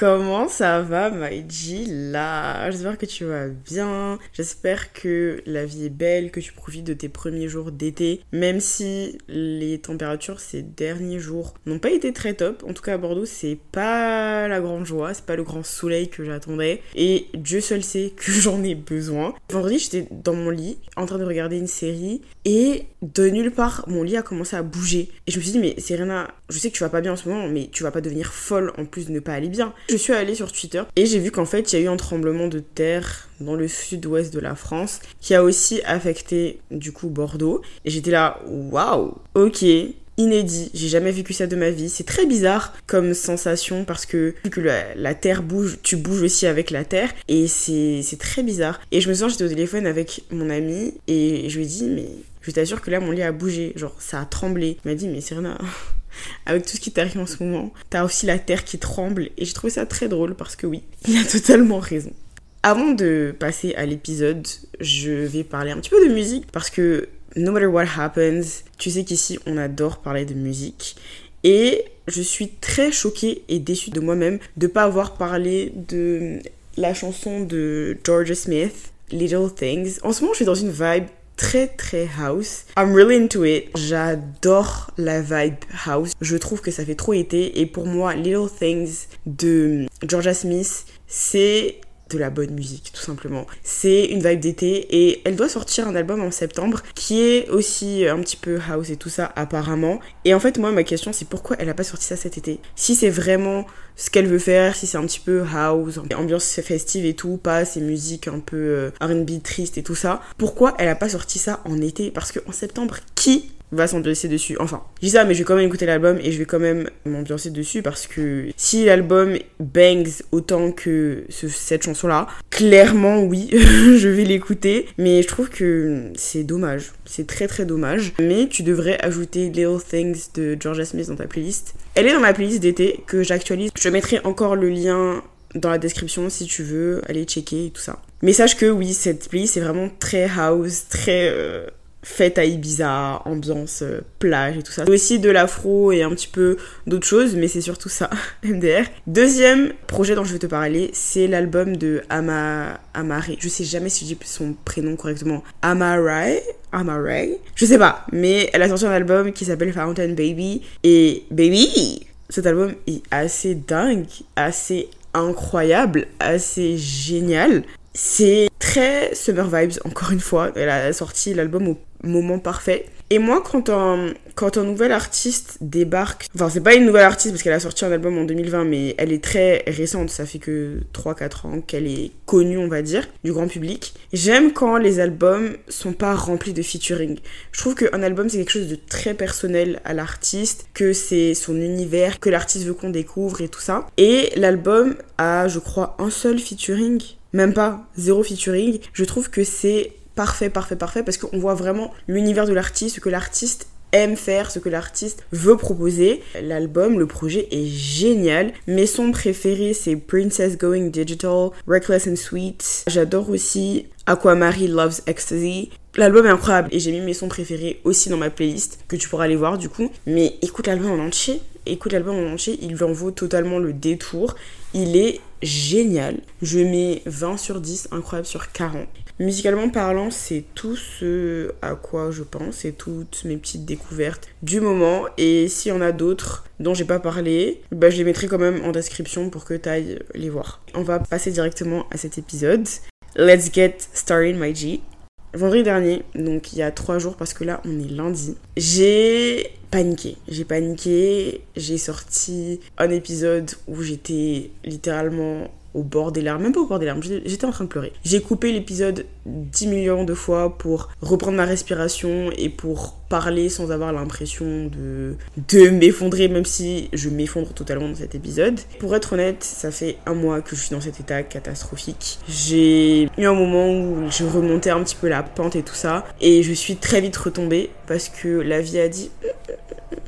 Comment ça va, Maïji Là, j'espère que tu vas bien. J'espère que la vie est belle, que tu profites de tes premiers jours d'été, même si les températures ces derniers jours n'ont pas été très top. En tout cas, à Bordeaux, c'est pas la grande joie, c'est pas le grand soleil que j'attendais. Et Dieu seul sait que j'en ai besoin. Vendredi, j'étais dans mon lit, en train de regarder une série, et de nulle part, mon lit a commencé à bouger. Et je me suis dit, mais Serena, je sais que tu vas pas bien en ce moment, mais tu vas pas devenir folle en plus de ne pas aller bien. Je suis allée sur Twitter et j'ai vu qu'en fait, il y a eu un tremblement de terre dans le sud-ouest de la France qui a aussi affecté du coup Bordeaux. Et j'étais là, waouh, ok, inédit. J'ai jamais vécu ça de ma vie. C'est très bizarre comme sensation parce que vu que la, terre bouge, tu bouges aussi avec la terre et c'est très bizarre. Et je me sens, j'étais au téléphone avec mon ami et je lui ai dit, mais je t'assure que là, mon lit a bougé. Genre, ça a tremblé. Il m'a dit, mais Serena, avec tout ce qui t'arrive en ce moment, t'as aussi la terre qui tremble. Et j'ai trouvé ça très drôle parce que oui, il a totalement raison. Avant de passer à l'épisode, je vais parler un petit peu de musique parce que no matter what happens, tu sais qu'ici on adore parler de musique. Et je suis très choquée et déçue de moi-même de ne pas avoir parlé de la chanson de Georgia Smith, Little Things. En ce moment, je suis dans une vibe très très house. I'm really into it. J'adore la vibe house. Je trouve que ça fait trop été et pour moi Little Things de Georgia Smith, c'est de la bonne musique, tout simplement. C'est une vibe d'été et elle doit sortir un album en septembre qui est aussi un petit peu house et tout ça, apparemment. Et en fait, moi, ma question, c'est pourquoi elle a pas sorti ça cet été? Si c'est vraiment ce qu'elle veut faire, si c'est un petit peu house, ambiance festive et tout, pas ces musiques un peu euh, RB triste et tout ça, pourquoi elle a pas sorti ça en été? Parce qu'en septembre, qui va s'ambiancer dessus. Enfin, je dis ça, mais je vais quand même écouter l'album et je vais quand même m'ambiancer dessus parce que si l'album bangs autant que cette chanson-là, clairement oui, je vais l'écouter. Mais je trouve que c'est dommage. C'est très très dommage. Mais tu devrais ajouter Little Things de Georgia Smith dans ta playlist. Elle est dans ma playlist d'été que j'actualise. Je mettrai encore le lien dans la description si tu veux aller checker et tout ça. Mais sache que oui, cette playlist est vraiment très house, très... Euh, fête à Ibiza, ambiance euh, plage et tout ça. Aussi de l'afro et un petit peu d'autres choses, mais c'est surtout ça, MDR. Deuxième projet dont je vais te parler, c'est l'album de Ama Amare. Je sais jamais si je dis son prénom correctement. Amarai Amarai Je sais pas, mais elle a sorti un album qui s'appelle Fountain Baby. Et Baby Cet album est assez dingue, assez incroyable, assez génial. C'est très Summer Vibes, encore une fois. Elle a sorti l'album au moment parfait. Et moi, quand un, quand un nouvel artiste débarque, enfin, c'est pas une nouvelle artiste parce qu'elle a sorti un album en 2020, mais elle est très récente, ça fait que 3-4 ans qu'elle est connue, on va dire, du grand public. J'aime quand les albums sont pas remplis de featuring. Je trouve qu'un album, c'est quelque chose de très personnel à l'artiste, que c'est son univers, que l'artiste veut qu'on découvre et tout ça. Et l'album a, je crois, un seul featuring même pas zéro featuring. Je trouve que c'est parfait, parfait, parfait parce qu'on voit vraiment l'univers de l'artiste, ce que l'artiste aime faire, ce que l'artiste veut proposer. L'album, le projet est génial. Mes sons préférés, c'est Princess Going Digital, Reckless and Sweet. J'adore aussi Aquamarine Loves Ecstasy. L'album est incroyable et j'ai mis mes sons préférés aussi dans ma playlist que tu pourras aller voir du coup. Mais écoute l'album en entier, écoute l'album en entier, il en vaut totalement le détour. Il est génial. Je mets 20 sur 10, incroyable sur 40. Musicalement parlant, c'est tout ce à quoi je pense, c'est toutes mes petites découvertes du moment. Et s'il y en a d'autres dont j'ai pas parlé, bah, je les mettrai quand même en description pour que tu ailles les voir. On va passer directement à cet épisode. Let's get started, my G. Vendredi dernier, donc il y a trois jours parce que là on est lundi, j'ai paniqué. J'ai paniqué, j'ai sorti un épisode où j'étais littéralement au bord des larmes, même pas au bord des larmes, j'étais en train de pleurer. J'ai coupé l'épisode 10 millions de fois pour reprendre ma respiration et pour parler sans avoir l'impression de, de m'effondrer, même si je m'effondre totalement dans cet épisode. Pour être honnête, ça fait un mois que je suis dans cet état catastrophique. J'ai eu un moment où je remontais un petit peu la pente et tout ça, et je suis très vite retombée parce que la vie a dit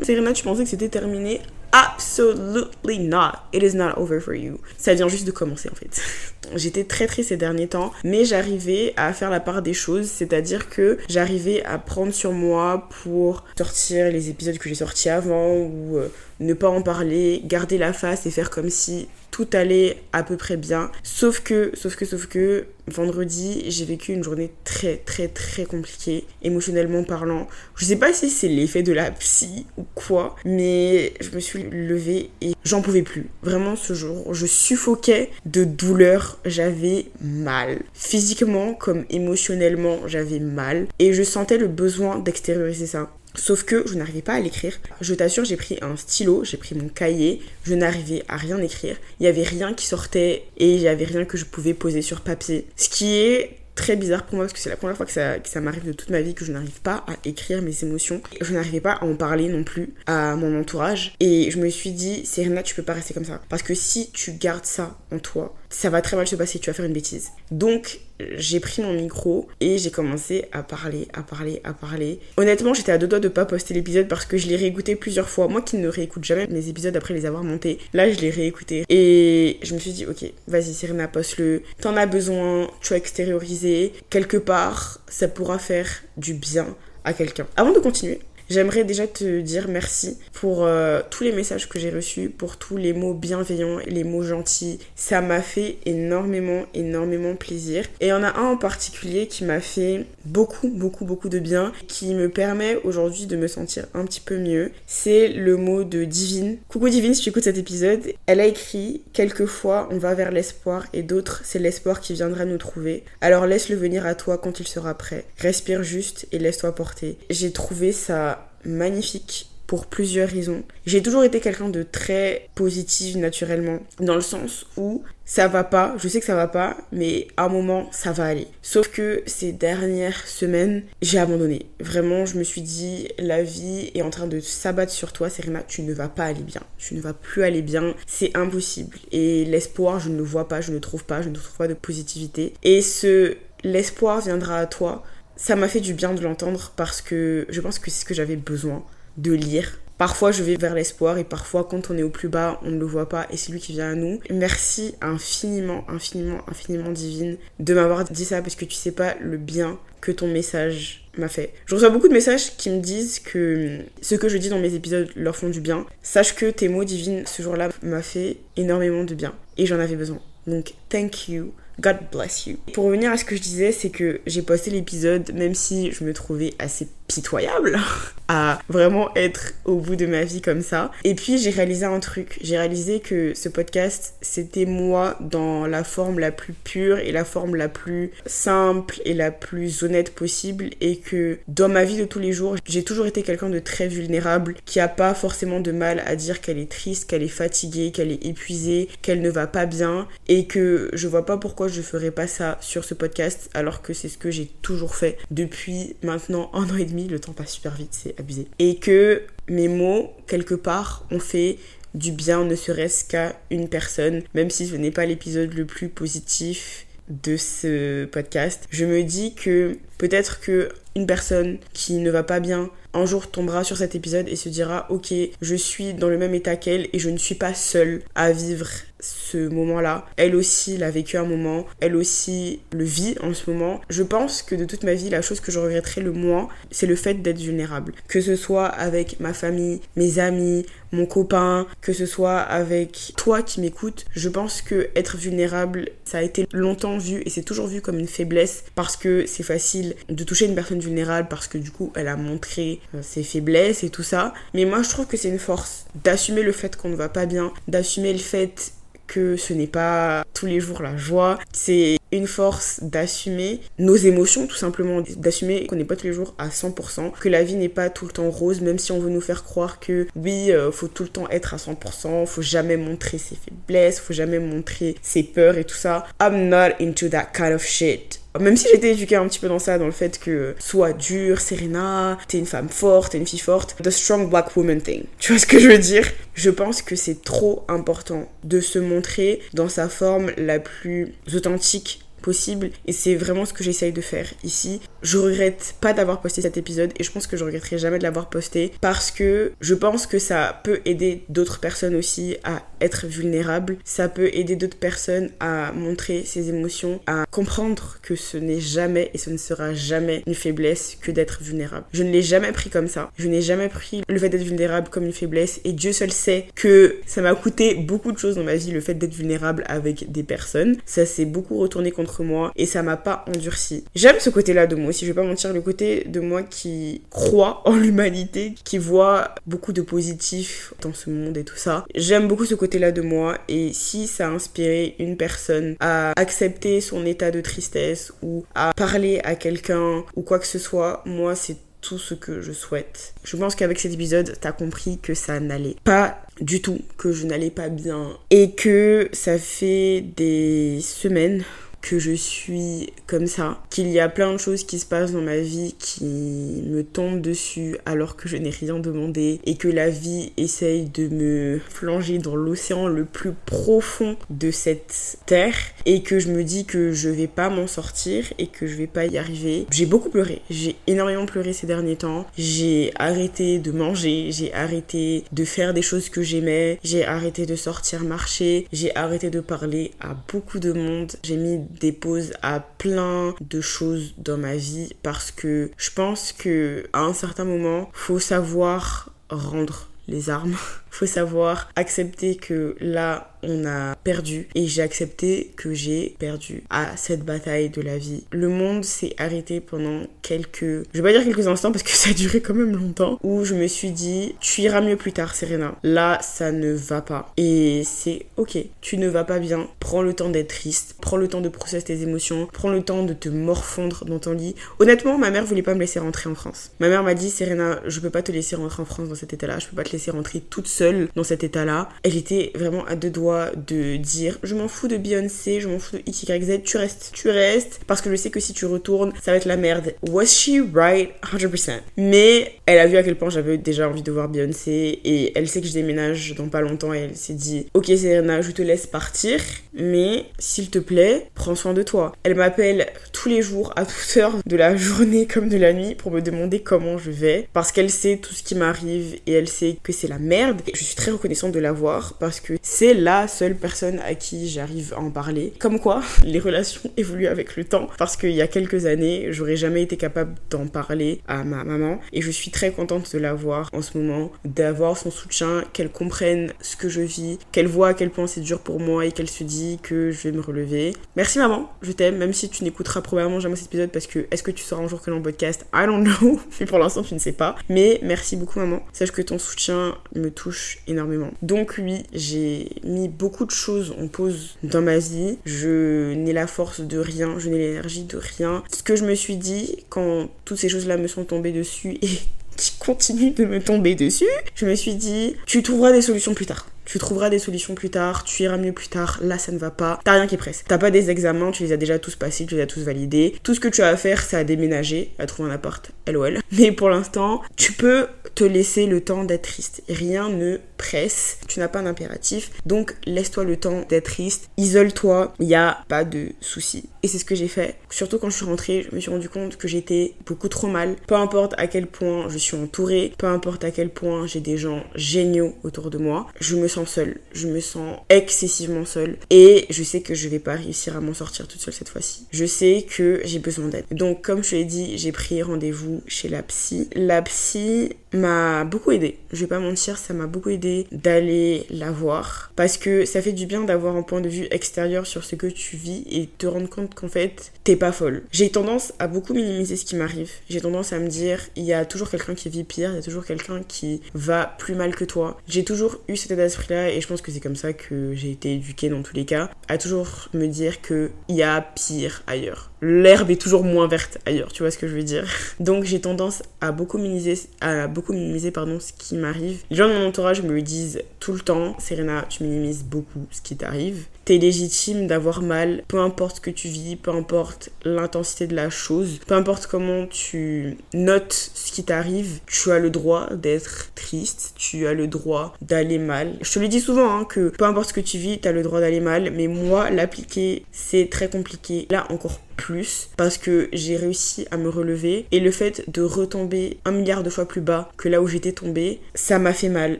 Serena, tu pensais que c'était terminé Absolutely not. It is not over for you. Ça vient juste de commencer en fait. J'étais très triste ces derniers temps, mais j'arrivais à faire la part des choses, c'est-à-dire que j'arrivais à prendre sur moi pour sortir les épisodes que j'ai sortis avant ou euh, ne pas en parler, garder la face et faire comme si tout allait à peu près bien. Sauf que, sauf que, sauf que, vendredi, j'ai vécu une journée très, très, très compliquée, émotionnellement parlant. Je sais pas si c'est l'effet de la psy ou quoi, mais je me suis levée et j'en pouvais plus. Vraiment, ce jour, je suffoquais de douleur. J'avais mal. Physiquement comme émotionnellement, j'avais mal. Et je sentais le besoin d'extérioriser ça. Sauf que je n'arrivais pas à l'écrire. Je t'assure, j'ai pris un stylo, j'ai pris mon cahier, je n'arrivais à rien écrire. Il n'y avait rien qui sortait et il n'y avait rien que je pouvais poser sur papier. Ce qui est très bizarre pour moi parce que c'est la première fois que ça, m'arrive de toute ma vie que je n'arrive pas à écrire mes émotions. Je n'arrivais pas à en parler non plus à mon entourage. Et je me suis dit, Serena, tu peux pas rester comme ça. Parce que si tu gardes ça en toi, ça va très mal se passer, tu vas faire une bêtise. Donc, j'ai pris mon micro et j'ai commencé à parler, à parler, à parler. Honnêtement, j'étais à deux doigts de pas poster l'épisode parce que je l'ai réécouté plusieurs fois. Moi qui ne réécoute jamais mes épisodes après les avoir montés, là je l'ai réécouté. Et je me suis dit, ok, vas-y Serena, poste-le. T'en as besoin, tu as extériorisé. Quelque part, ça pourra faire du bien à quelqu'un. Avant de continuer, J'aimerais déjà te dire merci pour euh, tous les messages que j'ai reçus, pour tous les mots bienveillants, les mots gentils. Ça m'a fait énormément, énormément plaisir. Et il y en a un en particulier qui m'a fait beaucoup, beaucoup, beaucoup de bien, qui me permet aujourd'hui de me sentir un petit peu mieux. C'est le mot de Divine. Coucou Divine, si tu écoutes cet épisode, elle a écrit Quelquefois on va vers l'espoir et d'autres c'est l'espoir qui viendra nous trouver. Alors laisse-le venir à toi quand il sera prêt. Respire juste et laisse-toi porter. J'ai trouvé ça magnifique pour plusieurs raisons. J'ai toujours été quelqu'un de très positif naturellement, dans le sens où ça va pas, je sais que ça va pas, mais à un moment ça va aller. Sauf que ces dernières semaines, j'ai abandonné. Vraiment, je me suis dit, la vie est en train de s'abattre sur toi, Serena, tu ne vas pas aller bien. Tu ne vas plus aller bien, c'est impossible. Et l'espoir, je ne le vois pas, je ne trouve pas, je ne trouve pas de positivité. Et ce l'espoir viendra à toi ça m'a fait du bien de l'entendre parce que je pense que c'est ce que j'avais besoin de lire. Parfois je vais vers l'espoir et parfois quand on est au plus bas on ne le voit pas et c'est lui qui vient à nous. Merci infiniment, infiniment, infiniment divine de m'avoir dit ça parce que tu sais pas le bien que ton message m'a fait. Je reçois beaucoup de messages qui me disent que ce que je dis dans mes épisodes leur font du bien. Sache que tes mots divines ce jour-là m'a fait énormément de bien et j'en avais besoin. Donc thank you God bless you. Pour revenir à ce que je disais, c'est que j'ai posté l'épisode même si je me trouvais assez pitoyable à vraiment être au bout de ma vie comme ça. Et puis j'ai réalisé un truc. J'ai réalisé que ce podcast, c'était moi dans la forme la plus pure et la forme la plus simple et la plus honnête possible. Et que dans ma vie de tous les jours, j'ai toujours été quelqu'un de très vulnérable qui a pas forcément de mal à dire qu'elle est triste, qu'elle est fatiguée, qu'elle est épuisée, qu'elle ne va pas bien. Et que je vois pas pourquoi je ferais pas ça sur ce podcast alors que c'est ce que j'ai toujours fait depuis maintenant un an et demi le temps passe super vite, c'est abusé. Et que mes mots, quelque part, ont fait du bien, ne serait-ce qu'à une personne, même si ce n'est pas l'épisode le plus positif de ce podcast. Je me dis que peut-être que une personne qui ne va pas bien un jour tombera sur cet épisode et se dira ok je suis dans le même état qu'elle et je ne suis pas seule à vivre ce moment-là. Elle aussi l'a vécu un moment, elle aussi le vit en ce moment. Je pense que de toute ma vie, la chose que je regretterai le moins, c'est le fait d'être vulnérable. Que ce soit avec ma famille, mes amis, mon copain, que ce soit avec toi qui m'écoutes, je pense que être vulnérable, ça a été longtemps vu et c'est toujours vu comme une faiblesse parce que c'est facile de toucher une personne vulnérable parce que du coup, elle a montré euh, ses faiblesses et tout ça. Mais moi, je trouve que c'est une force d'assumer le fait qu'on ne va pas bien, d'assumer le fait que ce n'est pas tous les jours la joie, c'est une force d'assumer nos émotions tout simplement, d'assumer qu'on n'est pas tous les jours à 100%, que la vie n'est pas tout le temps rose, même si on veut nous faire croire que oui, euh, faut tout le temps être à 100%, faut jamais montrer ses faiblesses, faut jamais montrer ses peurs et tout ça. I'm not into that kind of shit. Même si j'étais éduquée un petit peu dans ça, dans le fait que sois dure, Serena, t'es une femme forte, t'es une fille forte, the strong black woman thing. Tu vois ce que je veux dire? Je pense que c'est trop important de se montrer dans sa forme la plus authentique possible. Et c'est vraiment ce que j'essaye de faire ici. Je regrette pas d'avoir posté cet épisode et je pense que je regretterai jamais de l'avoir posté parce que je pense que ça peut aider d'autres personnes aussi à être vulnérables. Ça peut aider d'autres personnes à montrer ses émotions, à comprendre que ce n'est jamais et ce ne sera jamais une faiblesse que d'être vulnérable. Je ne l'ai jamais pris comme ça. Je n'ai jamais pris le fait d'être vulnérable comme une faiblesse et Dieu seul sait que ça m'a coûté beaucoup de choses dans ma vie le fait d'être vulnérable avec des personnes. Ça s'est beaucoup retourné contre moi et ça m'a pas endurci. J'aime ce côté-là de moi aussi, je vais pas mentir, le côté de moi qui croit en l'humanité, qui voit beaucoup de positif dans ce monde et tout ça. J'aime beaucoup ce côté-là de moi et si ça a inspiré une personne à accepter son état de tristesse ou à parler à quelqu'un ou quoi que ce soit, moi c'est tout ce que je souhaite. Je pense qu'avec cet épisode, t'as compris que ça n'allait pas du tout, que je n'allais pas bien et que ça fait des semaines que je suis comme ça, qu'il y a plein de choses qui se passent dans ma vie qui me tombent dessus alors que je n'ai rien demandé et que la vie essaye de me plonger dans l'océan le plus profond de cette terre et que je me dis que je vais pas m'en sortir et que je vais pas y arriver. J'ai beaucoup pleuré, j'ai énormément pleuré ces derniers temps. J'ai arrêté de manger, j'ai arrêté de faire des choses que j'aimais, j'ai arrêté de sortir marcher, j'ai arrêté de parler à beaucoup de monde. J'ai mis pauses à plein de choses dans ma vie parce que je pense que à un certain moment, faut savoir rendre les armes. faut savoir accepter que là, on a perdu et j'ai accepté que j'ai perdu à cette bataille de la vie. Le monde s'est arrêté pendant quelques, je vais pas dire quelques instants parce que ça a duré quand même longtemps, où je me suis dit, tu iras mieux plus tard, Serena. Là, ça ne va pas. Et c'est ok, tu ne vas pas bien. Prends le temps d'être triste, prends le temps de processer tes émotions, prends le temps de te morfondre dans ton lit. Honnêtement, ma mère voulait pas me laisser rentrer en France. Ma mère m'a dit, Serena, je peux pas te laisser rentrer en France dans cet état-là, je peux pas te laisser rentrer toute seule dans cet état-là. Elle était vraiment à deux doigts de dire je m'en fous de Beyoncé, je m'en fous de XYZ, tu restes, tu restes parce que je sais que si tu retournes, ça va être la merde. Was she right? 100%? Mais elle a vu à quel point j'avais déjà envie de voir Beyoncé et elle sait que je déménage dans pas longtemps et elle s'est dit ok Serena, je te laisse partir, mais s'il te plaît, prends soin de toi. Elle m'appelle tous les jours à toute heure de la journée comme de la nuit pour me demander comment je vais parce qu'elle sait tout ce qui m'arrive et elle sait que c'est la merde. Je suis très reconnaissante de l'avoir parce que c'est là seule personne à qui j'arrive à en parler. Comme quoi, les relations évoluent avec le temps. Parce qu'il y a quelques années, j'aurais jamais été capable d'en parler à ma maman. Et je suis très contente de l'avoir en ce moment, d'avoir son soutien, qu'elle comprenne ce que je vis, qu'elle voit à quel point c'est dur pour moi et qu'elle se dit que je vais me relever. Merci maman, je t'aime, même si tu n'écouteras probablement jamais cet épisode parce que est-ce que tu sauras un jour que mon podcast? I don't know. Mais pour l'instant, tu ne sais pas. Mais merci beaucoup maman. Sache que ton soutien me touche énormément. Donc oui, j'ai mis beaucoup de choses en pause dans ma vie. Je n'ai la force de rien, je n'ai l'énergie de rien. Ce que je me suis dit quand toutes ces choses-là me sont tombées dessus et qui continuent de me tomber dessus, je me suis dit, tu trouveras des solutions plus tard. Tu trouveras des solutions plus tard, tu iras mieux plus tard, là ça ne va pas. T'as rien qui presse. T'as pas des examens, tu les as déjà tous passés, tu les as tous validés. Tout ce que tu as à faire, c'est à déménager, à trouver un appart, LOL. Mais pour l'instant, tu peux te laisser le temps d'être triste. Rien ne presse, tu n'as pas d'impératif, donc laisse-toi le temps d'être triste, isole-toi, il n'y a pas de soucis. Et c'est ce que j'ai fait. Surtout quand je suis rentrée, je me suis rendu compte que j'étais beaucoup trop mal. Peu importe à quel point je suis entourée, peu importe à quel point j'ai des gens géniaux autour de moi, je me sens seule. Je me sens excessivement seule. Et je sais que je vais pas réussir à m'en sortir toute seule cette fois-ci. Je sais que j'ai besoin d'aide. Donc, comme je l'ai dit, j'ai pris rendez-vous chez la psy. La psy m'a beaucoup aidé. Je vais pas mentir, ça m'a beaucoup aidé d'aller la voir. Parce que ça fait du bien d'avoir un point de vue extérieur sur ce que tu vis et te rendre compte qu'en fait, t'es pas folle. J'ai tendance à beaucoup minimiser ce qui m'arrive. J'ai tendance à me dire, il y a toujours quelqu'un qui vit pire, il y a toujours quelqu'un qui va plus mal que toi. J'ai toujours eu cet état et je pense que c'est comme ça que j'ai été éduquée dans tous les cas, à toujours me dire qu'il y a pire ailleurs l'herbe est toujours moins verte ailleurs, tu vois ce que je veux dire. Donc j'ai tendance à beaucoup minimiser, à beaucoup minimiser pardon, ce qui m'arrive. Les gens de mon entourage me le disent tout le temps, Serena, tu minimises beaucoup ce qui t'arrive t'es légitime d'avoir mal, peu importe ce que tu vis, peu importe l'intensité de la chose, peu importe comment tu notes ce qui t'arrive, tu as le droit d'être triste, tu as le droit d'aller mal. Je te le dis souvent hein, que peu importe ce que tu vis, tu as le droit d'aller mal, mais moi, l'appliquer, c'est très compliqué. Là, encore plus parce que j'ai réussi à me relever. Et le fait de retomber un milliard de fois plus bas que là où j'étais tombée, ça m'a fait mal,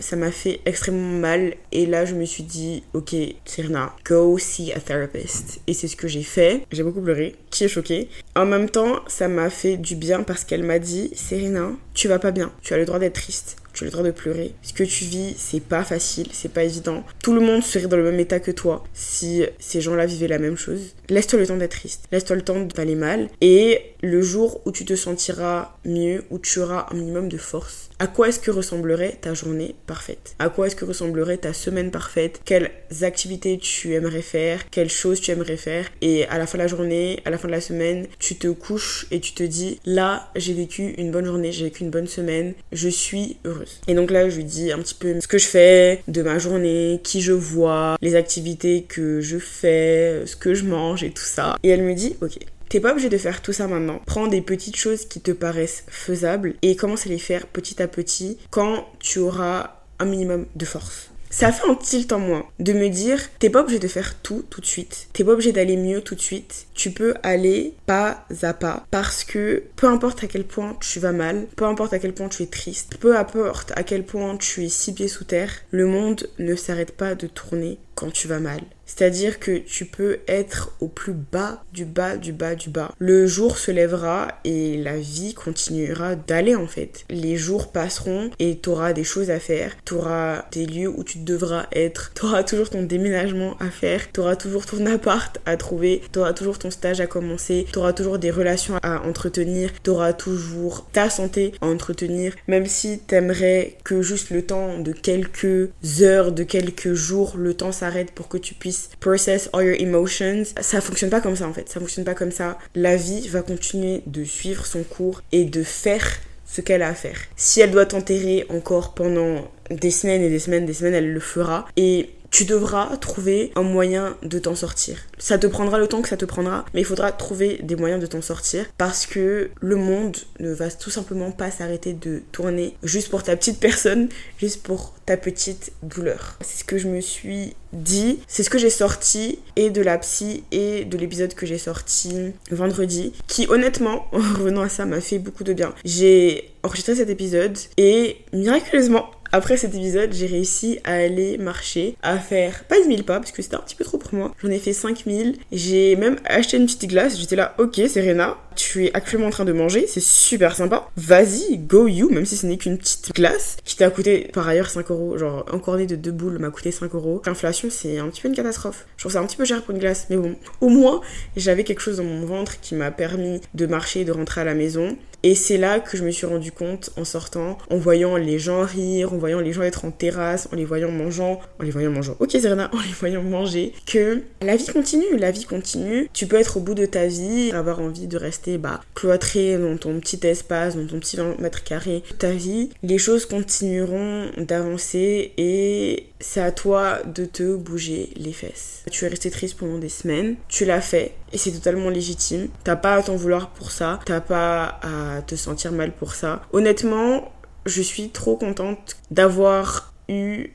ça m'a fait extrêmement mal. Et là je me suis dit ok Serena, go see a therapist. Et c'est ce que j'ai fait, j'ai beaucoup pleuré, qui est choqué. En même temps, ça m'a fait du bien parce qu'elle m'a dit Serena, tu vas pas bien, tu as le droit d'être triste tu as le droit de pleurer. Ce que tu vis, c'est pas facile, c'est pas évident. Tout le monde serait dans le même état que toi si ces gens-là vivaient la même chose. Laisse-toi le temps d'être triste, laisse-toi le temps d'aller mal, et le jour où tu te sentiras mieux, où tu auras un minimum de force, à quoi est-ce que ressemblerait ta journée parfaite? À quoi est-ce que ressemblerait ta semaine parfaite? Quelles activités tu aimerais faire? Quelles choses tu aimerais faire? Et à la fin de la journée, à la fin de la semaine, tu te couches et tu te dis là, j'ai vécu une bonne journée, j'ai vécu une bonne semaine, je suis heureuse. Et donc là, je lui dis un petit peu ce que je fais de ma journée, qui je vois, les activités que je fais, ce que je mange et tout ça. Et elle me dit OK, T'es pas obligé de faire tout ça maintenant. Prends des petites choses qui te paraissent faisables et commence à les faire petit à petit quand tu auras un minimum de force. Ça fait un tilt en moi de me dire t'es pas obligé de faire tout tout de suite. T'es pas obligé d'aller mieux tout de suite. Tu peux aller pas à pas parce que peu importe à quel point tu vas mal, peu importe à quel point tu es triste, peu importe à quel point tu es six pieds sous terre, le monde ne s'arrête pas de tourner quand tu vas mal. C'est-à-dire que tu peux être au plus bas du bas du bas du bas. Le jour se lèvera et la vie continuera d'aller en fait. Les jours passeront et tu auras des choses à faire. Tu auras des lieux où tu devras être. Tu auras toujours ton déménagement à faire. Tu auras toujours ton appart à trouver. Tu auras toujours ton stage à commencer. Tu auras toujours des relations à entretenir. Tu auras toujours ta santé à entretenir. Même si t'aimerais que juste le temps de quelques heures, de quelques jours, le temps s'arrête pour que tu puisses process all your emotions. Ça fonctionne pas comme ça en fait. Ça fonctionne pas comme ça. La vie va continuer de suivre son cours et de faire ce qu'elle a à faire. Si elle doit t'enterrer encore pendant des semaines et des semaines, des semaines, elle le fera. Et tu devras trouver un moyen de t'en sortir. Ça te prendra le temps que ça te prendra, mais il faudra trouver des moyens de t'en sortir parce que le monde ne va tout simplement pas s'arrêter de tourner juste pour ta petite personne, juste pour ta petite douleur. C'est ce que je me suis dit, c'est ce que j'ai sorti et de la psy et de l'épisode que j'ai sorti vendredi qui honnêtement, en revenant à ça, m'a fait beaucoup de bien. J'ai enregistré cet épisode et miraculeusement après cet épisode, j'ai réussi à aller marcher, à faire pas 10 000 pas parce que c'était un petit peu trop pour moi. J'en ai fait 5000. J'ai même acheté une petite glace. J'étais là, ok, Serena, tu es actuellement en train de manger, c'est super sympa. Vas-y, go you, même si ce n'est qu'une petite glace qui t'a coûté par ailleurs 5 euros. Genre, un cornet de deux boules m'a coûté 5 euros. L'inflation, c'est un petit peu une catastrophe. Je trouve ça un petit peu cher pour une glace, mais bon, au moins, j'avais quelque chose dans mon ventre qui m'a permis de marcher, de rentrer à la maison. Et c'est là que je me suis rendu compte en sortant, en voyant les gens rire, en voyant les gens être en terrasse, en les voyant mangeant, en les voyant mangeant. Ok Serena, en les voyant manger, que la vie continue, la vie continue. Tu peux être au bout de ta vie, avoir envie de rester bah, cloîtré dans ton petit espace, dans ton petit 20 mètres carrés, ta vie. Les choses continueront d'avancer et c'est à toi de te bouger les fesses. Tu es resté triste pendant des semaines, tu l'as fait et c'est totalement légitime. T'as pas à t'en vouloir pour ça, t'as pas à te sentir mal pour ça. Honnêtement, je suis trop contente d'avoir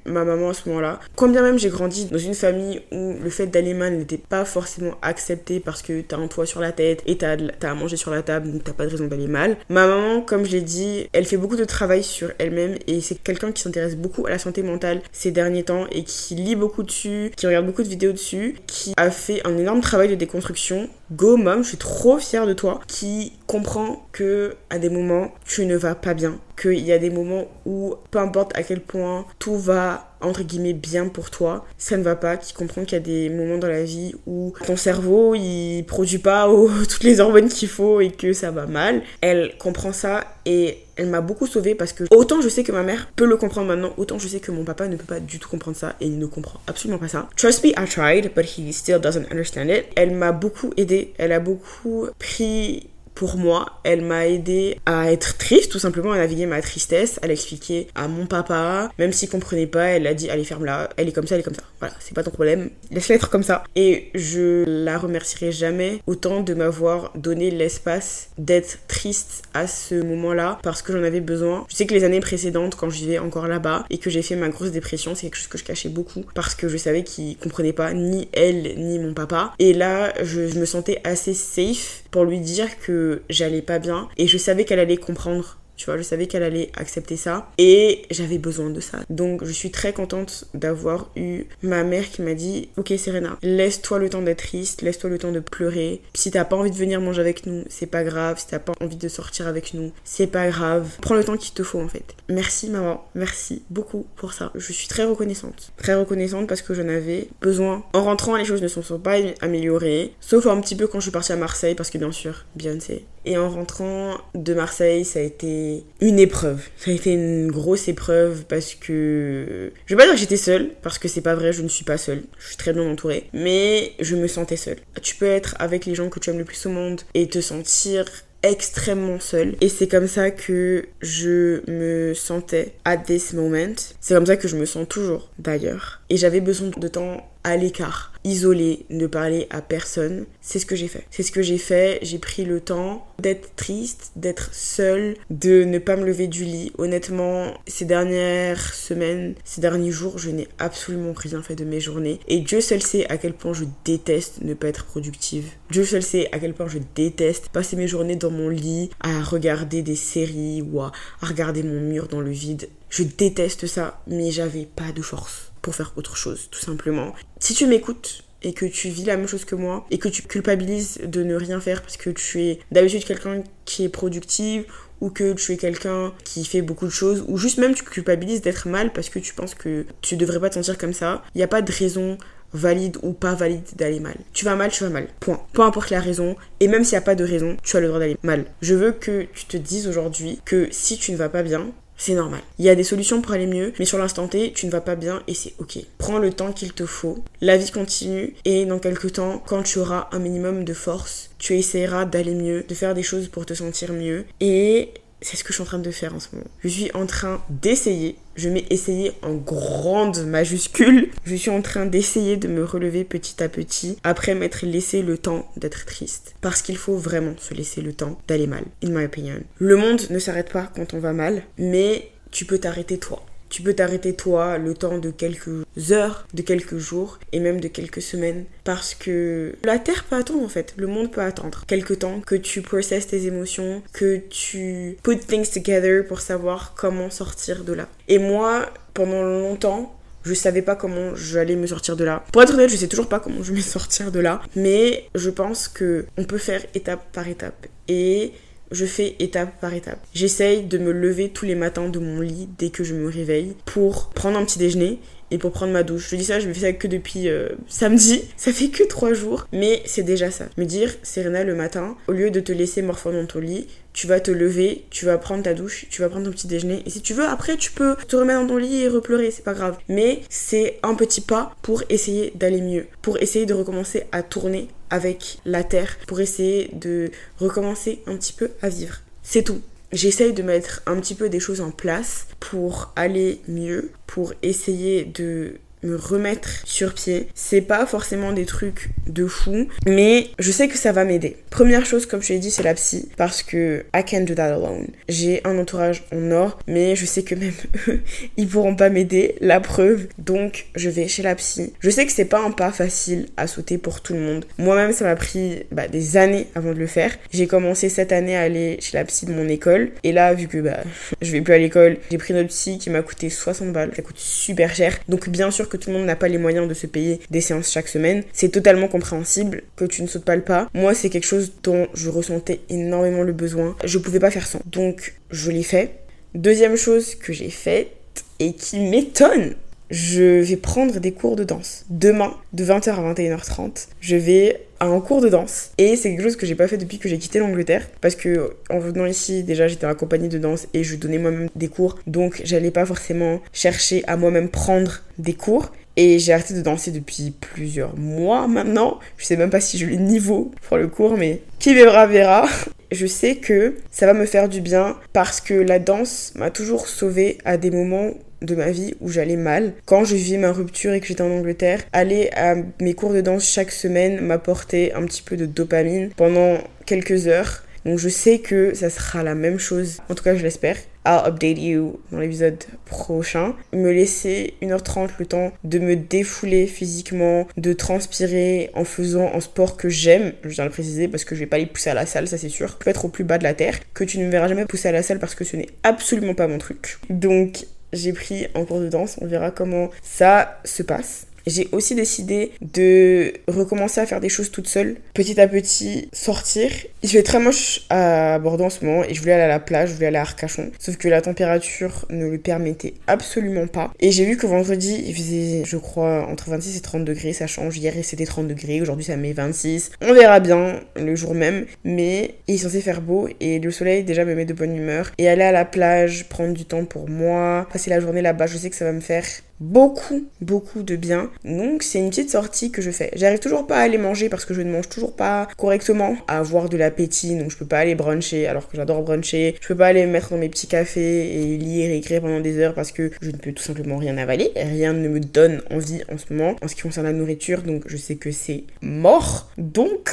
ma maman à ce moment-là. Quand bien même j'ai grandi dans une famille où le fait d'aller mal n'était pas forcément accepté parce que t'as un toit sur la tête et t'as, as à manger sur la table donc t'as pas de raison d'aller mal. Ma maman, comme je l'ai dit, elle fait beaucoup de travail sur elle-même et c'est quelqu'un qui s'intéresse beaucoup à la santé mentale ces derniers temps et qui lit beaucoup dessus, qui regarde beaucoup de vidéos dessus, qui a fait un énorme travail de déconstruction. Go mom, je suis trop fière de toi, qui comprend que à des moments tu ne vas pas bien qu'il y a des moments où, peu importe à quel point tout va entre guillemets bien pour toi, ça ne va pas, qui comprend qu'il y a des moments dans la vie où ton cerveau il produit pas toutes les hormones qu'il faut et que ça va mal. Elle comprend ça et elle m'a beaucoup sauvée parce que autant je sais que ma mère peut le comprendre maintenant, autant je sais que mon papa ne peut pas du tout comprendre ça et il ne comprend absolument pas ça. Trust me, I tried, but he still doesn't understand it. Elle m'a beaucoup aidée, elle a beaucoup pris pour moi, elle m'a aidé à être triste, tout simplement, à naviguer ma tristesse, à l'expliquer à mon papa. Même s'il comprenait pas, elle a dit Allez, ferme-la, elle est comme ça, elle est comme ça. Voilà, c'est pas ton problème, laisse-la être comme ça. Et je la remercierai jamais autant de m'avoir donné l'espace d'être triste à ce moment-là parce que j'en avais besoin. Je sais que les années précédentes, quand je vivais encore là-bas et que j'ai fait ma grosse dépression, c'est quelque chose que je cachais beaucoup parce que je savais qu'il comprenait pas ni elle ni mon papa. Et là, je me sentais assez safe pour lui dire que j'allais pas bien et je savais qu'elle allait comprendre tu vois, je savais qu'elle allait accepter ça et j'avais besoin de ça. Donc je suis très contente d'avoir eu ma mère qui m'a dit Ok Serena, laisse-toi le temps d'être triste, laisse-toi le temps de pleurer. Si t'as pas envie de venir manger avec nous, c'est pas grave. Si t'as pas envie de sortir avec nous, c'est pas grave. Prends le temps qu'il te faut en fait. Merci maman, merci beaucoup pour ça. Je suis très reconnaissante. Très reconnaissante parce que j'en avais besoin. En rentrant, les choses ne se sont pas améliorées. Sauf un petit peu quand je suis partie à Marseille parce que bien sûr, Beyoncé. Et en rentrant de Marseille, ça a été une épreuve. Ça a été une grosse épreuve parce que. Je vais pas dire que j'étais seule, parce que c'est pas vrai, je ne suis pas seule. Je suis très bien entourée. Mais je me sentais seule. Tu peux être avec les gens que tu aimes le plus au monde et te sentir extrêmement seule et c'est comme ça que je me sentais at this moment c'est comme ça que je me sens toujours d'ailleurs et j'avais besoin de temps à l'écart, isolé, ne parler à personne. C'est ce que j'ai fait. C'est ce que j'ai fait. J'ai pris le temps d'être triste, d'être seule, de ne pas me lever du lit. Honnêtement, ces dernières semaines, ces derniers jours, je n'ai absolument rien fait de mes journées. Et Dieu seul sait à quel point je déteste ne pas être productive. Dieu seul sait à quel point je déteste passer mes journées dans mon lit à regarder des séries ou à regarder mon mur dans le vide. Je déteste ça, mais j'avais pas de force pour faire autre chose, tout simplement. Si tu m'écoutes et que tu vis la même chose que moi et que tu culpabilises de ne rien faire parce que tu es d'habitude quelqu'un qui est productive ou que tu es quelqu'un qui fait beaucoup de choses ou juste même tu culpabilises d'être mal parce que tu penses que tu devrais pas te sentir comme ça, il n'y a pas de raison valide ou pas valide d'aller mal. Tu vas mal, tu vas mal. Point. Peu importe la raison. Et même s'il n'y a pas de raison, tu as le droit d'aller mal. Je veux que tu te dises aujourd'hui que si tu ne vas pas bien, c'est normal. Il y a des solutions pour aller mieux, mais sur l'instant T, tu ne vas pas bien et c'est ok. Prends le temps qu'il te faut. La vie continue et dans quelques temps, quand tu auras un minimum de force, tu essaieras d'aller mieux, de faire des choses pour te sentir mieux et c'est ce que je suis en train de faire en ce moment. Je suis en train d'essayer, je mets essayer en grande majuscule, je suis en train d'essayer de me relever petit à petit après m'être laissé le temps d'être triste. Parce qu'il faut vraiment se laisser le temps d'aller mal, in my opinion. Le monde ne s'arrête pas quand on va mal, mais tu peux t'arrêter toi. Tu peux t'arrêter toi le temps de quelques heures, de quelques jours et même de quelques semaines parce que la terre peut attendre en fait, le monde peut attendre quelque temps que tu processes tes émotions, que tu put things together pour savoir comment sortir de là. Et moi, pendant longtemps, je savais pas comment j'allais me sortir de là. Pour être honnête, je sais toujours pas comment je vais sortir de là, mais je pense que on peut faire étape par étape. Et je fais étape par étape. J'essaye de me lever tous les matins de mon lit dès que je me réveille pour prendre un petit déjeuner et pour prendre ma douche. Je dis ça, je me fais ça que depuis euh, samedi. Ça fait que trois jours, mais c'est déjà ça. Me dire, Serena, le matin, au lieu de te laisser morfondre dans ton lit, tu vas te lever, tu vas prendre ta douche, tu vas prendre ton petit déjeuner. Et si tu veux, après, tu peux te remettre dans ton lit et repleurer, c'est pas grave. Mais c'est un petit pas pour essayer d'aller mieux, pour essayer de recommencer à tourner avec la terre, pour essayer de recommencer un petit peu à vivre. C'est tout. J'essaye de mettre un petit peu des choses en place pour aller mieux, pour essayer de me remettre sur pied. C'est pas forcément des trucs de fou, mais je sais que ça va m'aider. Première chose, comme je l'ai dit, c'est la psy, parce que I can't do that alone. J'ai un entourage en or, mais je sais que même eux, ils pourront pas m'aider, la preuve. Donc, je vais chez la psy. Je sais que c'est pas un pas facile à sauter pour tout le monde. Moi-même, ça m'a pris bah, des années avant de le faire. J'ai commencé cette année à aller chez la psy de mon école, et là, vu que bah, je vais plus à l'école, j'ai pris notre psy qui m'a coûté 60 balles. Ça coûte super cher. Donc, bien sûr que tout le monde n'a pas les moyens de se payer des séances chaque semaine. C'est totalement compréhensible que tu ne sautes pas le pas. Moi, c'est quelque chose dont je ressentais énormément le besoin. Je pouvais pas faire sans. Donc, je l'ai fait. Deuxième chose que j'ai faite et qui m'étonne, je vais prendre des cours de danse. Demain, de 20h à 21h30, je vais à un cours de danse. Et c'est quelque chose que j'ai pas fait depuis que j'ai quitté l'Angleterre. Parce que en venant ici, déjà j'étais en compagnie de danse et je donnais moi-même des cours. Donc j'allais pas forcément chercher à moi-même prendre des cours. Et j'ai arrêté de danser depuis plusieurs mois maintenant. Je sais même pas si j'ai le niveau pour le cours, mais qui verra verra. Je sais que ça va me faire du bien parce que la danse m'a toujours sauvée à des moments de ma vie où j'allais mal. Quand je vivais ma rupture et que j'étais en Angleterre, aller à mes cours de danse chaque semaine m'apportait un petit peu de dopamine pendant quelques heures. Donc je sais que ça sera la même chose, en tout cas je l'espère. I'll update you dans l'épisode prochain. Me laisser 1h30 le temps de me défouler physiquement, de transpirer en faisant un sport que j'aime. Je viens le préciser parce que je vais pas aller pousser à la salle, ça c'est sûr. Je peux être au plus bas de la terre, que tu ne me verras jamais pousser à la salle parce que ce n'est absolument pas mon truc. Donc j'ai pris un cours de danse, on verra comment ça se passe. J'ai aussi décidé de recommencer à faire des choses toute seule, petit à petit sortir. Il fait très moche à Bordeaux en ce moment et je voulais aller à la plage, je voulais aller à Arcachon. Sauf que la température ne le permettait absolument pas. Et j'ai vu que vendredi, il faisait, je crois, entre 26 et 30 degrés. Ça change. Hier, c'était 30 degrés. Aujourd'hui, ça met 26. On verra bien le jour même. Mais il est censé faire beau et le soleil déjà me met de bonne humeur. Et aller à la plage, prendre du temps pour moi, passer la journée là-bas, je sais que ça va me faire beaucoup, beaucoup de bien. Donc c'est une petite sortie que je fais. J'arrive toujours pas à aller manger parce que je ne mange toujours pas correctement, à avoir de l'appétit, donc je peux pas aller bruncher alors que j'adore bruncher. Je peux pas aller me mettre dans mes petits cafés et lire et écrire pendant des heures parce que je ne peux tout simplement rien avaler. Rien ne me donne envie en ce moment en ce qui concerne la nourriture, donc je sais que c'est mort. Donc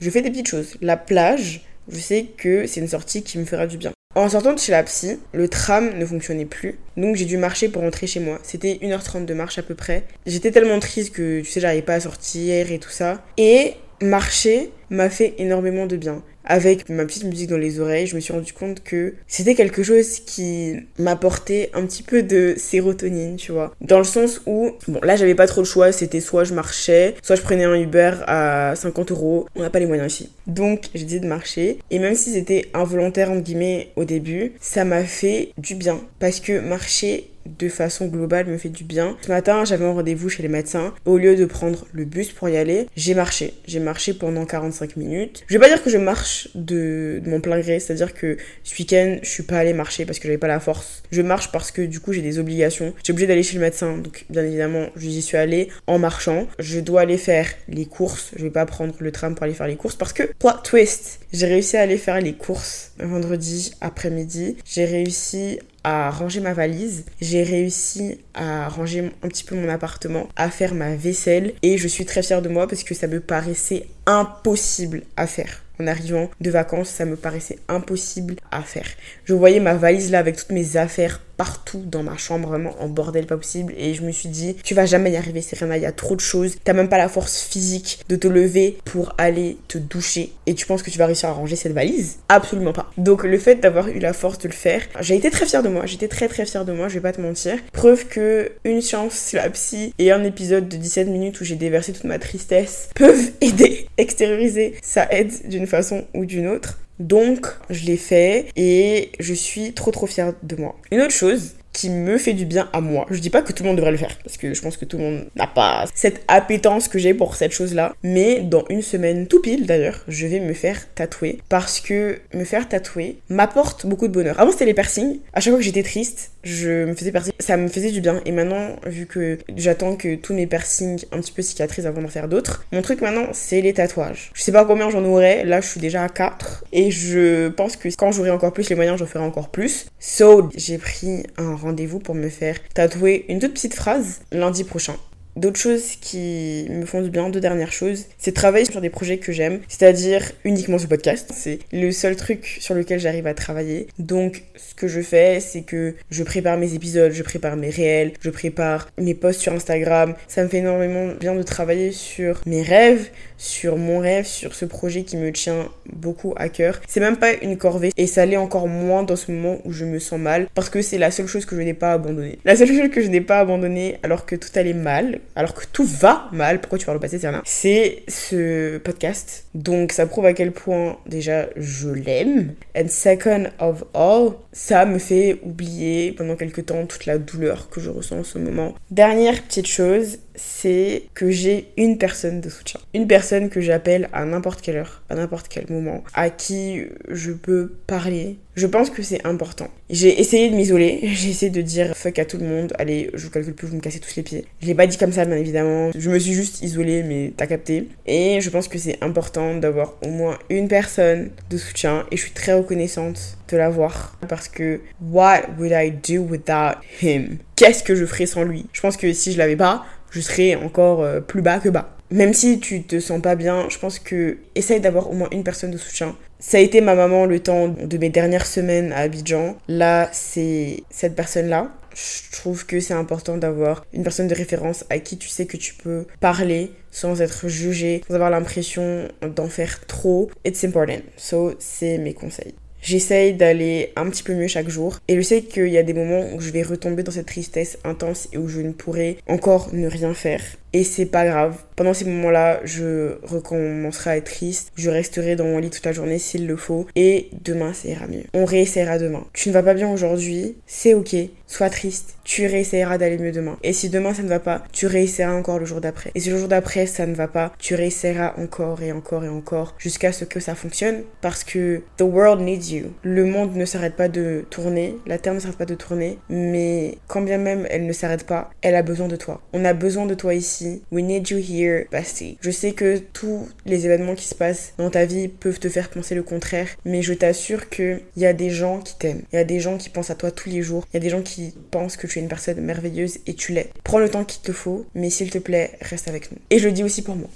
je fais des petites choses. La plage, je sais que c'est une sortie qui me fera du bien. En sortant de chez la psy, le tram ne fonctionnait plus. Donc j'ai dû marcher pour rentrer chez moi. C'était 1h30 de marche à peu près. J'étais tellement triste que tu sais, j'arrivais pas à sortir et tout ça. Et marcher m'a fait énormément de bien avec ma petite musique dans les oreilles, je me suis rendu compte que c'était quelque chose qui m'apportait un petit peu de sérotonine, tu vois. Dans le sens où, bon, là, j'avais pas trop le choix, c'était soit je marchais, soit je prenais un Uber à 50 euros. On n'a pas les moyens ici. Donc, j'ai décidé de marcher. Et même si c'était involontaire, entre guillemets, au début, ça m'a fait du bien. Parce que marcher de façon globale me fait du bien. Ce matin, j'avais un rendez-vous chez les médecins. Au lieu de prendre le bus pour y aller, j'ai marché. J'ai marché pendant 45 minutes. Je vais pas dire que je marche de, mon plein gré, c'est-à-dire que ce week-end, je suis pas allée marcher parce que j'avais pas la force. Je marche parce que du coup, j'ai des obligations. J'ai obligé d'aller chez le médecin, donc bien évidemment, j'y suis allée en marchant. Je dois aller faire les courses. Je vais pas prendre le tram pour aller faire les courses parce que, plot twist, j'ai réussi à aller faire les courses vendredi après-midi. J'ai réussi à ranger ma valise, j'ai réussi à ranger un petit peu mon appartement, à faire ma vaisselle. Et je suis très fière de moi parce que ça me paraissait impossible à faire en arrivant de vacances, ça me paraissait impossible à faire. Je voyais ma valise là avec toutes mes affaires partout dans ma chambre, vraiment en bordel pas possible. Et je me suis dit, tu vas jamais y arriver, Serena, il y a trop de choses. T'as même pas la force physique de te lever pour aller te doucher. Et tu penses que tu vas réussir à ranger cette valise? Absolument pas. Donc le fait d'avoir eu la force de le faire, j'ai été très fière de moi. J'étais très très fière de moi, je vais pas te mentir. Preuve que une chance, la psy et un épisode de 17 minutes où j'ai déversé toute ma tristesse peuvent aider, extérioriser. Ça aide d'une façon ou d'une autre. Donc, je l'ai fait et je suis trop trop fière de moi. Une autre chose, qui me fait du bien à moi. Je dis pas que tout le monde devrait le faire, parce que je pense que tout le monde n'a pas cette appétence que j'ai pour cette chose-là. Mais dans une semaine, tout pile d'ailleurs, je vais me faire tatouer, parce que me faire tatouer m'apporte beaucoup de bonheur. Avant c'était les piercings, à chaque fois que j'étais triste, je me faisais piercing, ça me faisait du bien. Et maintenant, vu que j'attends que tous mes piercings un petit peu cicatrisent avant d'en faire d'autres, mon truc maintenant c'est les tatouages. Je sais pas combien j'en aurai, là je suis déjà à 4, et je pense que quand j'aurai encore plus les moyens, j'en ferai encore plus. So, j'ai pris un rendez-vous pour me faire tatouer une toute petite phrase lundi prochain. D'autres choses qui me font du bien, deux dernières choses, c'est travailler sur des projets que j'aime, c'est-à-dire uniquement ce podcast. C'est le seul truc sur lequel j'arrive à travailler. Donc, ce que je fais, c'est que je prépare mes épisodes, je prépare mes réels, je prépare mes posts sur Instagram. Ça me fait énormément bien de travailler sur mes rêves, sur mon rêve, sur ce projet qui me tient beaucoup à cœur. C'est même pas une corvée et ça l'est encore moins dans ce moment où je me sens mal parce que c'est la seule chose que je n'ai pas abandonnée. La seule chose que je n'ai pas abandonnée alors que tout allait mal, alors que tout va mal, pourquoi tu parles au passé, Serena C'est ce podcast. Donc ça prouve à quel point déjà je l'aime. And second of all, ça me fait oublier pendant quelques temps toute la douleur que je ressens en ce moment. Dernière petite chose, c'est que j'ai une personne de soutien. Une personne que j'appelle à n'importe quelle heure, à n'importe quel moment, à qui je peux parler. Je pense que c'est important. J'ai essayé de m'isoler, j'ai essayé de dire fuck à tout le monde, allez, je vous calcule plus, vous me cassez tous les pieds. Je l'ai pas dit comme ça, bien évidemment. Je me suis juste isolée, mais t'as capté. Et je pense que c'est important d'avoir au moins une personne de soutien, et je suis très reconnaissante de l'avoir parce que what would I do without him? Qu'est-ce que je ferais sans lui? Je pense que si je l'avais pas, je serais encore euh, plus bas que bas. Même si tu te sens pas bien, je pense que essaye d'avoir au moins une personne de soutien. Ça a été ma maman le temps de mes dernières semaines à Abidjan. Là, c'est cette personne-là. Je trouve que c'est important d'avoir une personne de référence à qui tu sais que tu peux parler sans être jugé, sans avoir l'impression d'en faire trop. It's important. So, c'est mes conseils. J'essaye d'aller un petit peu mieux chaque jour et je sais qu'il y a des moments où je vais retomber dans cette tristesse intense et où je ne pourrai encore ne rien faire. Et c'est pas grave. Pendant ces moments-là, je recommencerai à être triste. Je resterai dans mon lit toute la journée s'il le faut. Et demain, ça ira mieux. On réessayera demain. Tu ne vas pas bien aujourd'hui, c'est ok. Sois triste. Tu réessayeras d'aller mieux demain. Et si demain ça ne va pas, tu réessayeras encore le jour d'après. Et si le jour d'après ça ne va pas, tu réessayeras encore et encore et encore jusqu'à ce que ça fonctionne. Parce que the world needs you. Le monde ne s'arrête pas de tourner. La terre ne s'arrête pas de tourner. Mais quand bien même elle ne s'arrête pas, elle a besoin de toi. On a besoin de toi ici We need you here, bestie. Je sais que tous les événements qui se passent dans ta vie peuvent te faire penser le contraire, mais je t'assure qu'il y a des gens qui t'aiment. Il y a des gens qui pensent à toi tous les jours. Il y a des gens qui pensent que tu es une personne merveilleuse et tu l'es. Prends le temps qu'il te faut, mais s'il te plaît, reste avec nous. Et je le dis aussi pour moi.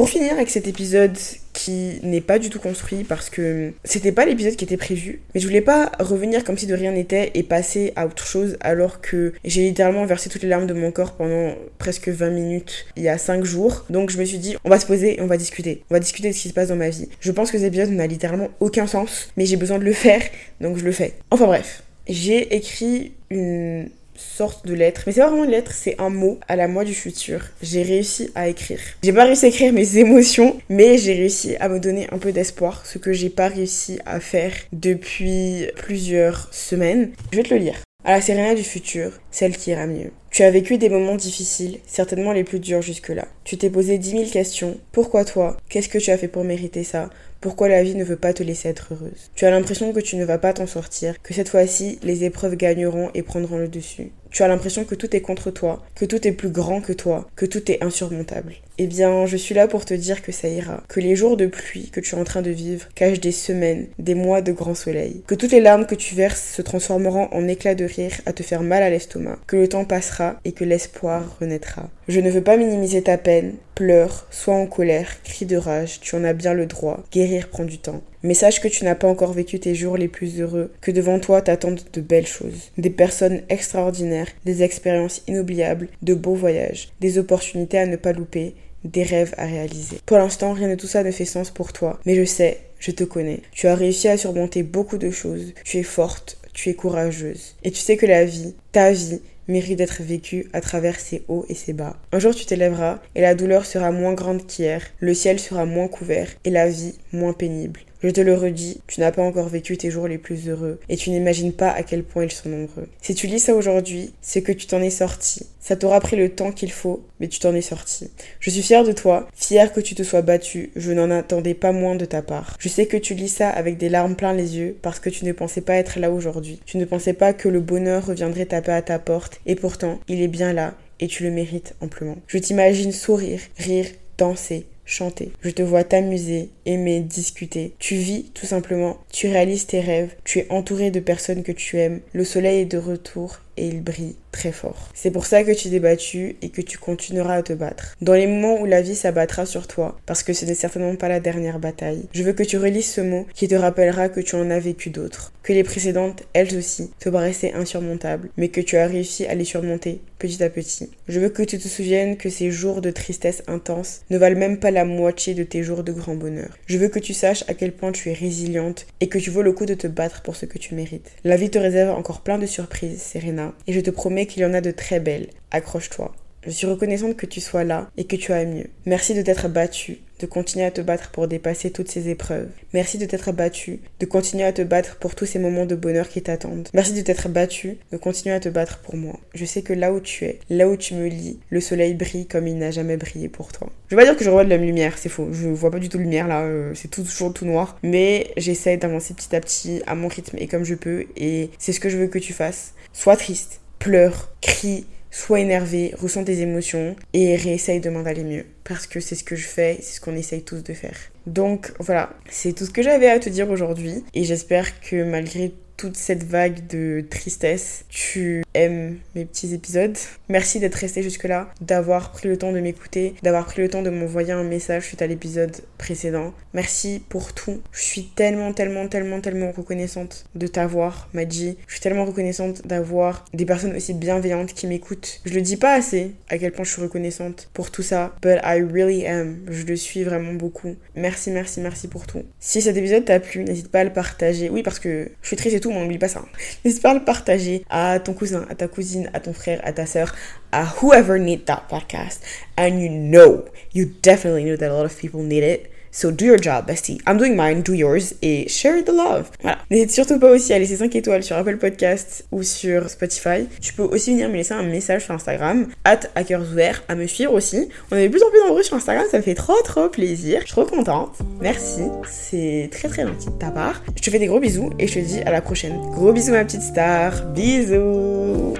Pour finir avec cet épisode qui n'est pas du tout construit parce que c'était pas l'épisode qui était prévu, mais je voulais pas revenir comme si de rien n'était et passer à autre chose alors que j'ai littéralement versé toutes les larmes de mon corps pendant presque 20 minutes il y a 5 jours. Donc je me suis dit, on va se poser et on va discuter. On va discuter de ce qui se passe dans ma vie. Je pense que cet épisode n'a littéralement aucun sens, mais j'ai besoin de le faire, donc je le fais. Enfin bref, j'ai écrit une sorte de lettre. Mais c'est pas vraiment une lettre, c'est un mot à la moi du futur. J'ai réussi à écrire. J'ai pas réussi à écrire mes émotions, mais j'ai réussi à me donner un peu d'espoir, ce que j'ai pas réussi à faire depuis plusieurs semaines. Je vais te le lire. À la Serena du futur, celle qui ira mieux. Tu as vécu des moments difficiles, certainement les plus durs jusque-là. Tu t'es posé dix mille questions. Pourquoi toi? Qu'est-ce que tu as fait pour mériter ça? Pourquoi la vie ne veut pas te laisser être heureuse? Tu as l'impression que tu ne vas pas t'en sortir, que cette fois-ci, les épreuves gagneront et prendront le dessus. Tu as l'impression que tout est contre toi, que tout est plus grand que toi, que tout est insurmontable. Eh bien, je suis là pour te dire que ça ira, que les jours de pluie que tu es en train de vivre cachent des semaines, des mois de grand soleil, que toutes les larmes que tu verses se transformeront en éclats de rire à te faire mal à l'estomac, que le temps passera et que l'espoir renaîtra. Je ne veux pas minimiser ta peine, pleure, sois en colère, crie de rage, tu en as bien le droit, guérir prend du temps. Mais sache que tu n'as pas encore vécu tes jours les plus heureux, que devant toi t'attendent de belles choses, des personnes extraordinaires, des expériences inoubliables, de beaux voyages, des opportunités à ne pas louper, des rêves à réaliser. Pour l'instant, rien de tout ça ne fait sens pour toi, mais je sais, je te connais. Tu as réussi à surmonter beaucoup de choses, tu es forte, tu es courageuse. Et tu sais que la vie, ta vie, mérite d'être vécue à travers ses hauts et ses bas. Un jour tu t'élèveras et la douleur sera moins grande qu'hier, le ciel sera moins couvert et la vie moins pénible. Je te le redis, tu n'as pas encore vécu tes jours les plus heureux et tu n'imagines pas à quel point ils sont nombreux. Si tu lis ça aujourd'hui, c'est que tu t'en es sorti. Ça t'aura pris le temps qu'il faut, mais tu t'en es sorti. Je suis fière de toi, fière que tu te sois battu, je n'en attendais pas moins de ta part. Je sais que tu lis ça avec des larmes plein les yeux parce que tu ne pensais pas être là aujourd'hui. Tu ne pensais pas que le bonheur reviendrait taper à ta porte et pourtant, il est bien là et tu le mérites amplement. Je t'imagine sourire, rire, danser, chanter. Je te vois t'amuser, aimer, discuter. Tu vis tout simplement, tu réalises tes rêves, tu es entouré de personnes que tu aimes. Le soleil est de retour et il brille très fort. C'est pour ça que tu t'es battu et que tu continueras à te battre. Dans les moments où la vie s'abattra sur toi, parce que ce n'est certainement pas la dernière bataille, je veux que tu relises ce mot qui te rappellera que tu en as vécu d'autres, que les précédentes, elles aussi, te paraissaient insurmontables, mais que tu as réussi à les surmonter petit à petit. Je veux que tu te souviennes que ces jours de tristesse intense ne valent même pas la moitié de tes jours de grand bonheur. Je veux que tu saches à quel point tu es résiliente et que tu vaux le coup de te battre pour ce que tu mérites. La vie te réserve encore plein de surprises, Serena, et je te promets qu'il y en a de très belles. Accroche-toi. Je suis reconnaissante que tu sois là et que tu as mieux. Merci de t'être battu, de continuer à te battre pour dépasser toutes ces épreuves. Merci de t'être battu, de continuer à te battre pour tous ces moments de bonheur qui t'attendent. Merci de t'être battu, de continuer à te battre pour moi. Je sais que là où tu es, là où tu me lis, le soleil brille comme il n'a jamais brillé pour toi. Je vais pas dire que je revois de la lumière, c'est faux. Je vois pas du tout de lumière là, euh, c'est toujours tout noir. Mais j'essaie d'avancer petit à petit à mon rythme et comme je peux. Et c'est ce que je veux que tu fasses. Sois triste, pleure, crie, sois énervé, ressens tes émotions et réessaye demain d'aller mieux. Parce que c'est ce que je fais, c'est ce qu'on essaye tous de faire. Donc voilà, c'est tout ce que j'avais à te dire aujourd'hui. Et j'espère que malgré toute cette vague de tristesse, tu aimes mes petits épisodes. Merci d'être resté jusque-là, d'avoir pris le temps de m'écouter, d'avoir pris le temps de m'envoyer un message suite à l'épisode précédent. Merci pour tout. Je suis tellement, tellement, tellement, tellement reconnaissante de t'avoir, Madji. Je suis tellement reconnaissante d'avoir des personnes aussi bienveillantes qui m'écoutent. Je le dis pas assez à quel point je suis reconnaissante pour tout ça, but I really am. Je le suis vraiment beaucoup. Merci, merci, merci pour tout. Si cet épisode t'a plu, n'hésite pas à le partager. Oui, parce que je suis triste et tout, n'oublie pas ça. N'hésite pas à le partager à ton cousin, à ta cousine, à ton frère, à ta soeur, à whoever need that podcast. And you know, you definitely know that a lot of people need it. So do your job, bestie. I'm doing mine, do yours et share the love. Voilà. N'hésite surtout pas aussi à laisser 5 étoiles sur Apple Podcast ou sur Spotify. Tu peux aussi venir me laisser un message sur Instagram, at ouverts, à me suivre aussi. On est de plus en plus nombreux sur Instagram, ça me fait trop trop plaisir. Je suis trop contente. Merci. C'est très très gentil de ta part. Je te fais des gros bisous et je te dis à la prochaine. Gros bisous ma petite star. Bisous.